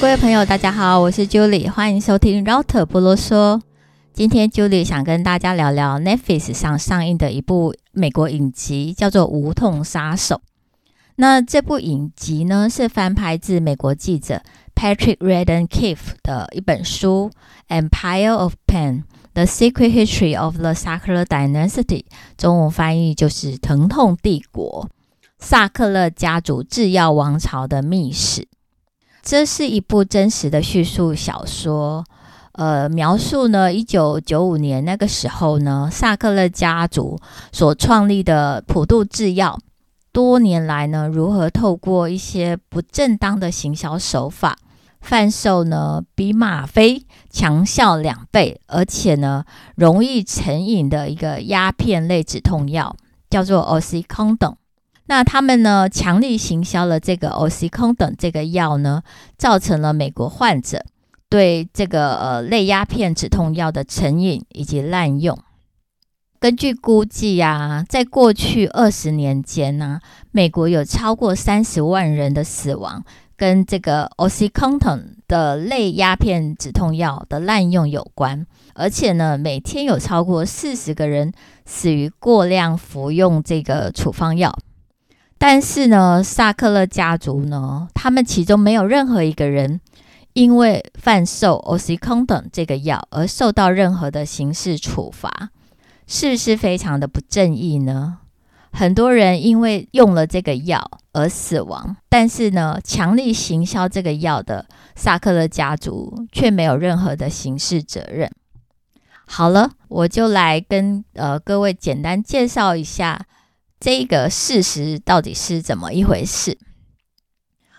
各位朋友，大家好，我是 Julie，欢迎收听 Router 不啰嗦。今天 Julie 想跟大家聊聊 Netflix 上上映的一部美国影集，叫做《无痛杀手》。那这部影集呢，是翻拍自美国记者 Patrick Redden Keefe 的一本书《Empire of Pain: The Secret History of the Sackler Dynasty》，中文翻译就是《疼痛帝国：萨克勒家族制药王朝的秘史》。这是一部真实的叙述小说。呃，描述呢，一九九五年那个时候呢，萨克勒家族所创立的普渡制药，多年来呢，如何透过一些不正当的行销手法，贩售呢比吗啡强效两倍，而且呢容易成瘾的一个鸦片类止痛药，叫做 oxycond。那他们呢强力行销了这个 Oxycodone 这个药呢，造成了美国患者。对这个呃类鸦片止痛药的成瘾以及滥用，根据估计啊，在过去二十年间呢，美国有超过三十万人的死亡跟这个 Oxycontin 的类鸦片止痛药的滥用有关，而且呢，每天有超过四十个人死于过量服用这个处方药。但是呢，萨克勒家族呢，他们其中没有任何一个人。因为贩售 Oxycontin 这个药而受到任何的刑事处罚，是不是非常的不正义呢？很多人因为用了这个药而死亡，但是呢，强力行销这个药的萨克勒家族却没有任何的刑事责任。好了，我就来跟呃各位简单介绍一下这个事实到底是怎么一回事。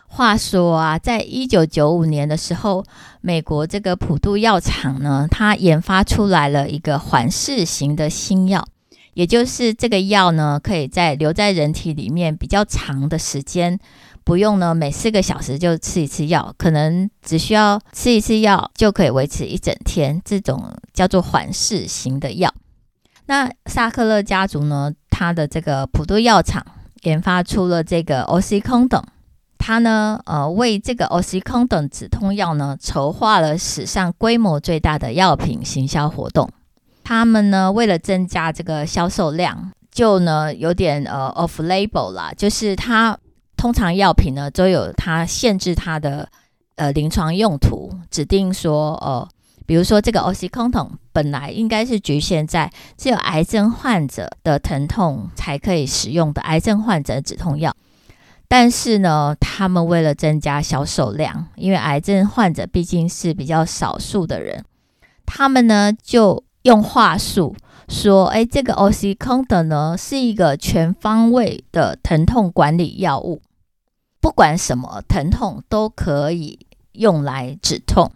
话说啊，在一九九五年的时候，美国这个普渡药厂呢，它研发出来了一个缓释型的新药，也就是这个药呢，可以在留在人体里面比较长的时间，不用呢每四个小时就吃一次药，可能只需要吃一次药就可以维持一整天，这种叫做缓释型的药。那萨克勒家族呢，它的这个普渡药厂研发出了这个 Oxycodone。他呢，呃，为这个 Oxycodone 止痛药呢，筹划了史上规模最大的药品行销活动。他们呢，为了增加这个销售量，就呢有点呃 off label 啦，就是它通常药品呢都有它限制它的呃临床用途，指定说呃，比如说这个 o x y c o t o n 本来应该是局限在只有癌症患者的疼痛才可以使用的癌症患者止痛药。但是呢，他们为了增加销售量，因为癌症患者毕竟是比较少数的人，他们呢就用话术说：“哎，这个 o x y c o t o n 呢是一个全方位的疼痛管理药物，不管什么疼痛都可以用来止痛。”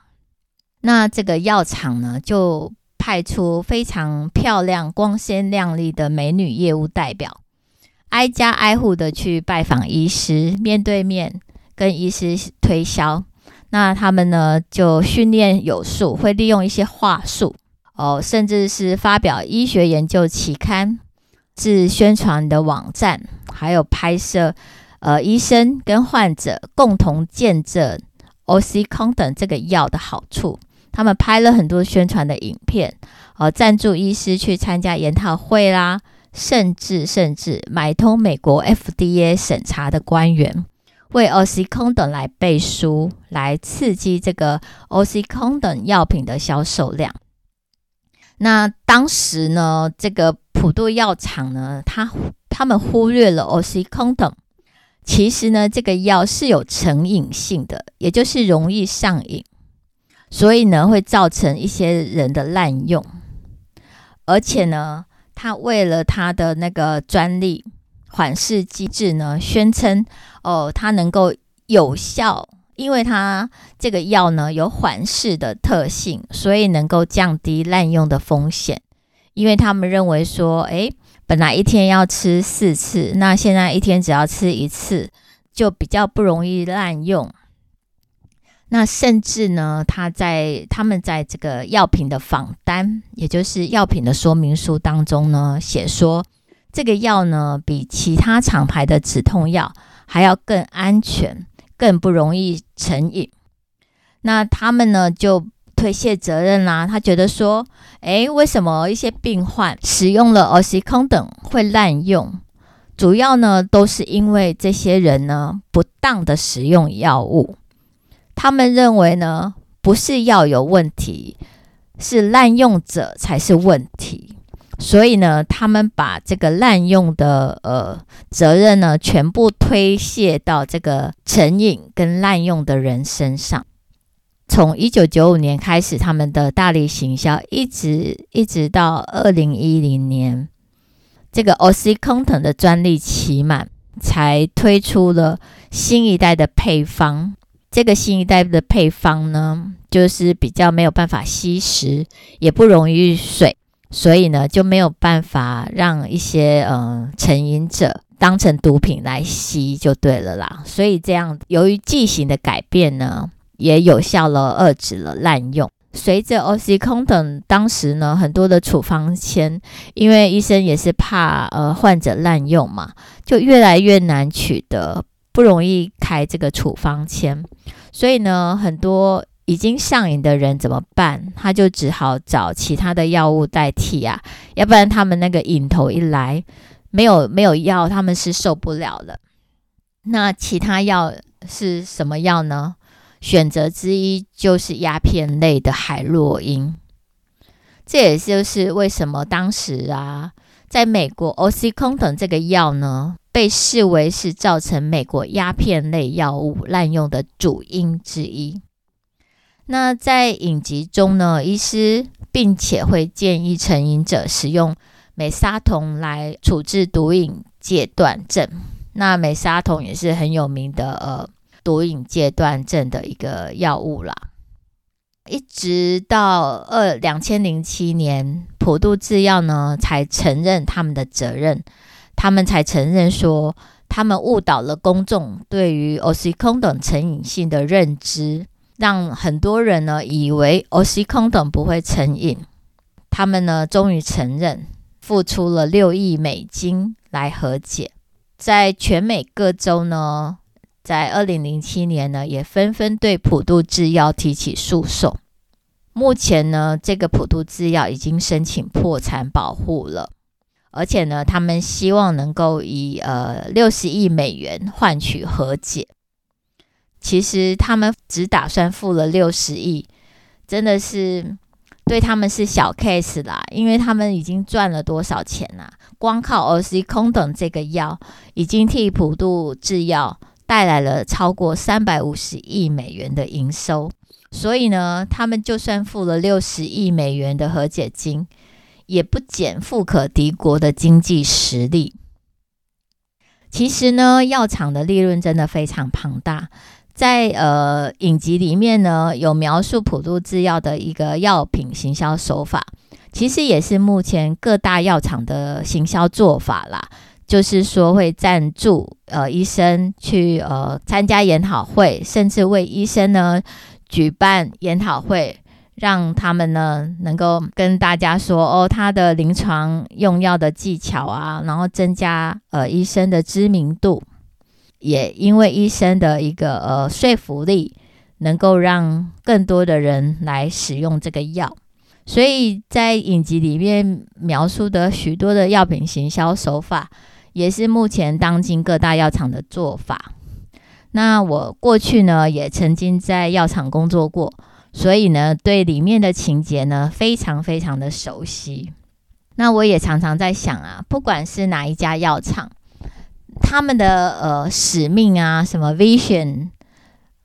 那这个药厂呢就派出非常漂亮、光鲜亮丽的美女业务代表。挨家挨户的去拜访医师，面对面跟医师推销。那他们呢，就训练有素，会利用一些话术哦，甚至是发表医学研究期刊、至宣传的网站，还有拍摄呃医生跟患者共同见证 Oxycodone 这个药的好处。他们拍了很多宣传的影片，呃，赞助医师去参加研讨会啦。甚至甚至买通美国 FDA 审查的官员，为 Oxycodone 来背书，来刺激这个 Oxycodone 药品的销售量。那当时呢，这个普渡药厂呢，他他们忽略了 Oxycodone，其实呢，这个药是有成瘾性的，也就是容易上瘾，所以呢，会造成一些人的滥用，而且呢。他为了他的那个专利缓释机制呢，宣称哦，它能够有效，因为它这个药呢有缓释的特性，所以能够降低滥用的风险。因为他们认为说，诶，本来一天要吃四次，那现在一天只要吃一次，就比较不容易滥用。那甚至呢，他在他们在这个药品的仿单，也就是药品的说明书当中呢，写说这个药呢比其他厂牌的止痛药还要更安全，更不容易成瘾。那他们呢就推卸责任啦。他觉得说，诶，为什么一些病患使用了 o x y c o n 等会滥用？主要呢都是因为这些人呢不当的使用药物。他们认为呢不是药有问题，是滥用者才是问题。所以呢，他们把这个滥用的呃责任呢，全部推卸到这个成瘾跟滥用的人身上。从一九九五年开始，他们的大力行销，一直一直到二零一零年，这个 OxyContin 的专利期满，才推出了新一代的配方。这个新一代的配方呢，就是比较没有办法吸食，也不溶于水。所以呢，就没有办法让一些嗯、呃、成瘾者当成毒品来吸就对了啦。所以这样，由于剂型的改变呢，也有效了遏制了滥用。随着 OxyContin 当时呢，很多的处方签，因为医生也是怕呃患者滥用嘛，就越来越难取得，不容易开这个处方签。所以呢，很多。已经上瘾的人怎么办？他就只好找其他的药物代替啊，要不然他们那个瘾头一来，没有没有药，他们是受不了的。那其他药是什么药呢？选择之一就是鸦片类的海洛因。这也就是为什么当时啊，在美国，OxyContin 这个药呢，被视为是造成美国鸦片类药物滥用的主因之一。那在影集中呢，医师并且会建议成瘾者使用美沙酮来处置毒瘾戒断症。那美沙酮也是很有名的呃毒瘾戒断症的一个药物啦。一直到二两千零七年，普渡制药呢才承认他们的责任，他们才承认说他们误导了公众对于 OxyContin 成瘾性的认知。让很多人呢以为 OxyContin 不会成瘾，他们呢终于承认，付出了六亿美金来和解。在全美各州呢，在二零零七年呢，也纷纷对普渡制药提起诉讼。目前呢，这个普渡制药已经申请破产保护了，而且呢，他们希望能够以呃六十亿美元换取和解。其实他们只打算付了六十亿，真的是对他们是小 case 啦，因为他们已经赚了多少钱啊？光靠 o c 空等这个药，已经替普渡制药带来了超过三百五十亿美元的营收。所以呢，他们就算付了六十亿美元的和解金，也不减富可敌国的经济实力。其实呢，药厂的利润真的非常庞大。在呃影集里面呢，有描述普渡制药的一个药品行销手法，其实也是目前各大药厂的行销做法啦。就是说会赞助呃医生去呃参加研讨会，甚至为医生呢举办研讨会，让他们呢能够跟大家说哦他的临床用药的技巧啊，然后增加呃医生的知名度。也因为医生的一个呃说服力，能够让更多的人来使用这个药，所以在影集里面描述的许多的药品行销手法，也是目前当今各大药厂的做法。那我过去呢也曾经在药厂工作过，所以呢对里面的情节呢非常非常的熟悉。那我也常常在想啊，不管是哪一家药厂。他们的呃使命啊，什么 vision、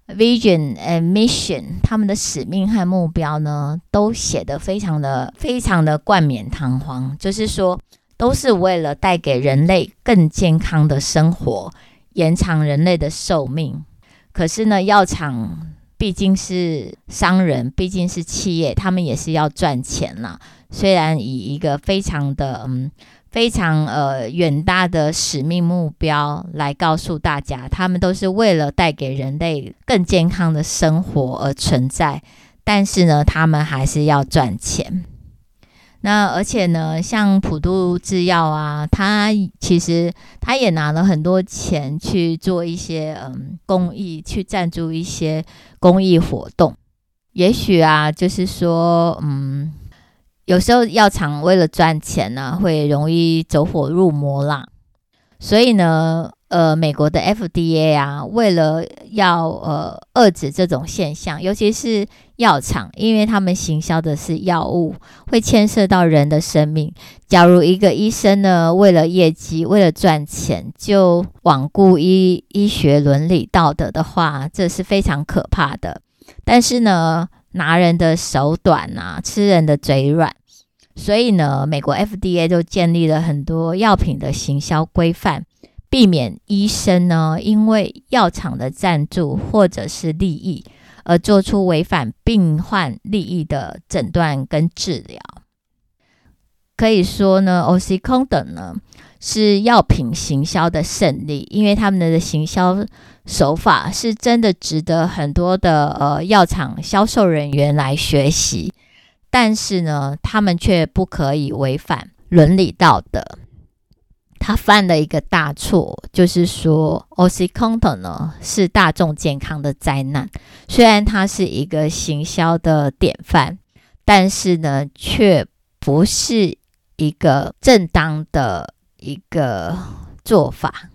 vision and mission，他们的使命和目标呢，都写得非常的、非常的冠冕堂皇。就是说，都是为了带给人类更健康的生活，延长人类的寿命。可是呢，药厂毕竟是商人，毕竟是企业，他们也是要赚钱啦。虽然以一个非常的嗯。非常呃远大的使命目标来告诉大家，他们都是为了带给人类更健康的生活而存在。但是呢，他们还是要赚钱。那而且呢，像普渡制药啊，他其实他也拿了很多钱去做一些嗯公益，去赞助一些公益活动。也许啊，就是说，嗯，有时候药厂为了赚钱呢，会容易走火入魔啦。所以呢，呃，美国的 FDA 啊，为了要呃遏制这种现象，尤其是药厂，因为他们行销的是药物，会牵涉到人的生命。假如一个医生呢，为了业绩，为了赚钱，就罔顾医医学伦理道德的话，这是非常可怕的。但是呢，拿人的手短啊，吃人的嘴软，所以呢，美国 FDA 就建立了很多药品的行销规范，避免医生呢因为药厂的赞助或者是利益而做出违反病患利益的诊断跟治疗。可以说呢，Oxycodone 呢是药品行销的胜利，因为他们的行销。手法是真的值得很多的呃药厂销售人员来学习，但是呢，他们却不可以违反伦理道德。他犯了一个大错，就是说，Oxycontin 呢是大众健康的灾难。虽然它是一个行销的典范，但是呢，却不是一个正当的一个做法。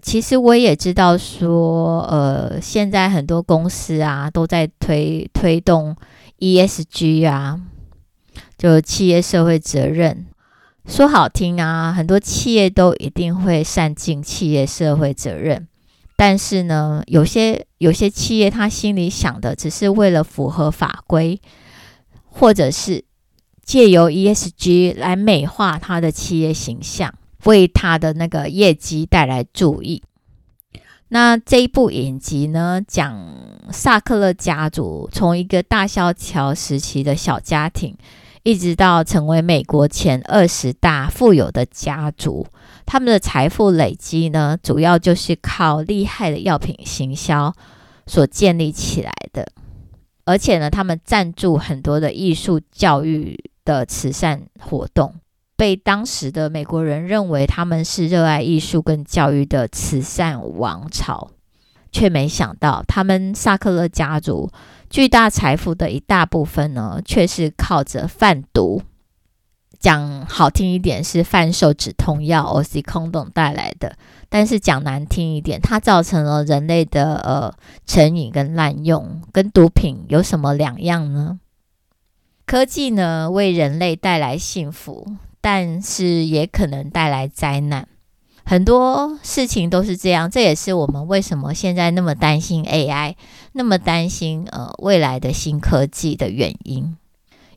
其实我也知道说，呃，现在很多公司啊都在推推动 ESG 啊，就企业社会责任。说好听啊，很多企业都一定会善尽企业社会责任。但是呢，有些有些企业他心里想的只是为了符合法规，或者是借由 ESG 来美化他的企业形象。为他的那个业绩带来注意。那这一部影集呢，讲萨克勒家族从一个大萧条时期的小家庭，一直到成为美国前二十大富有的家族。他们的财富累积呢，主要就是靠厉害的药品行销所建立起来的。而且呢，他们赞助很多的艺术教育的慈善活动。被当时的美国人认为他们是热爱艺术跟教育的慈善王朝，却没想到他们萨克勒家族巨大财富的一大部分呢，却是靠着贩毒，讲好听一点是贩售止痛药 Oxycodone 带来的，但是讲难听一点，它造成了人类的呃成瘾跟滥用，跟毒品有什么两样呢？科技呢，为人类带来幸福。但是也可能带来灾难，很多事情都是这样。这也是我们为什么现在那么担心 AI，那么担心呃未来的新科技的原因。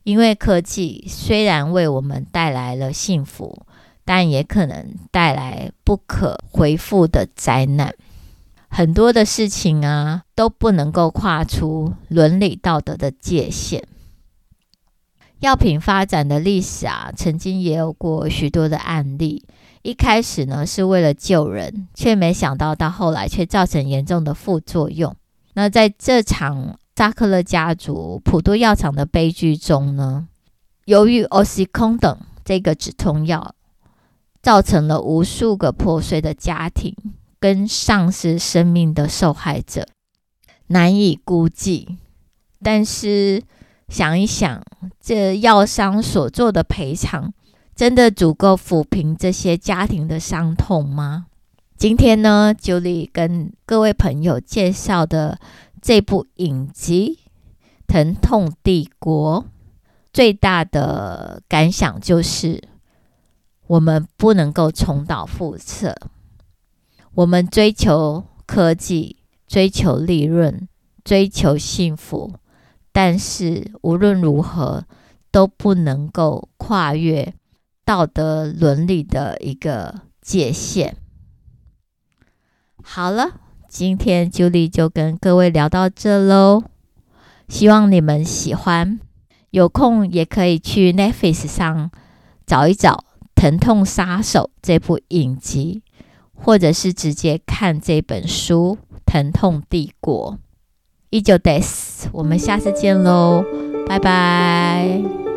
因为科技虽然为我们带来了幸福，但也可能带来不可回复的灾难。很多的事情啊都不能够跨出伦理道德的界限。药品发展的历史啊，曾经也有过许多的案例。一开始呢，是为了救人，却没想到到后来却造成严重的副作用。那在这场扎克勒家族普渡药厂的悲剧中呢，由于 o x y c o n 等这个止痛药，造成了无数个破碎的家庭跟丧失生命的受害者，难以估计。但是，想一想，这药商所做的赔偿，真的足够抚平这些家庭的伤痛吗？今天呢，Julie 跟各位朋友介绍的这部影集《疼痛帝国》，最大的感想就是，我们不能够重蹈覆辙。我们追求科技，追求利润，追求幸福。但是无论如何都不能够跨越道德伦理的一个界限。好了，今天 Julie 就跟各位聊到这喽，希望你们喜欢。有空也可以去 Netflix 上找一找《疼痛杀手》这部影集，或者是直接看这本书《疼痛帝国》。以上です。我们下次见喽，拜拜。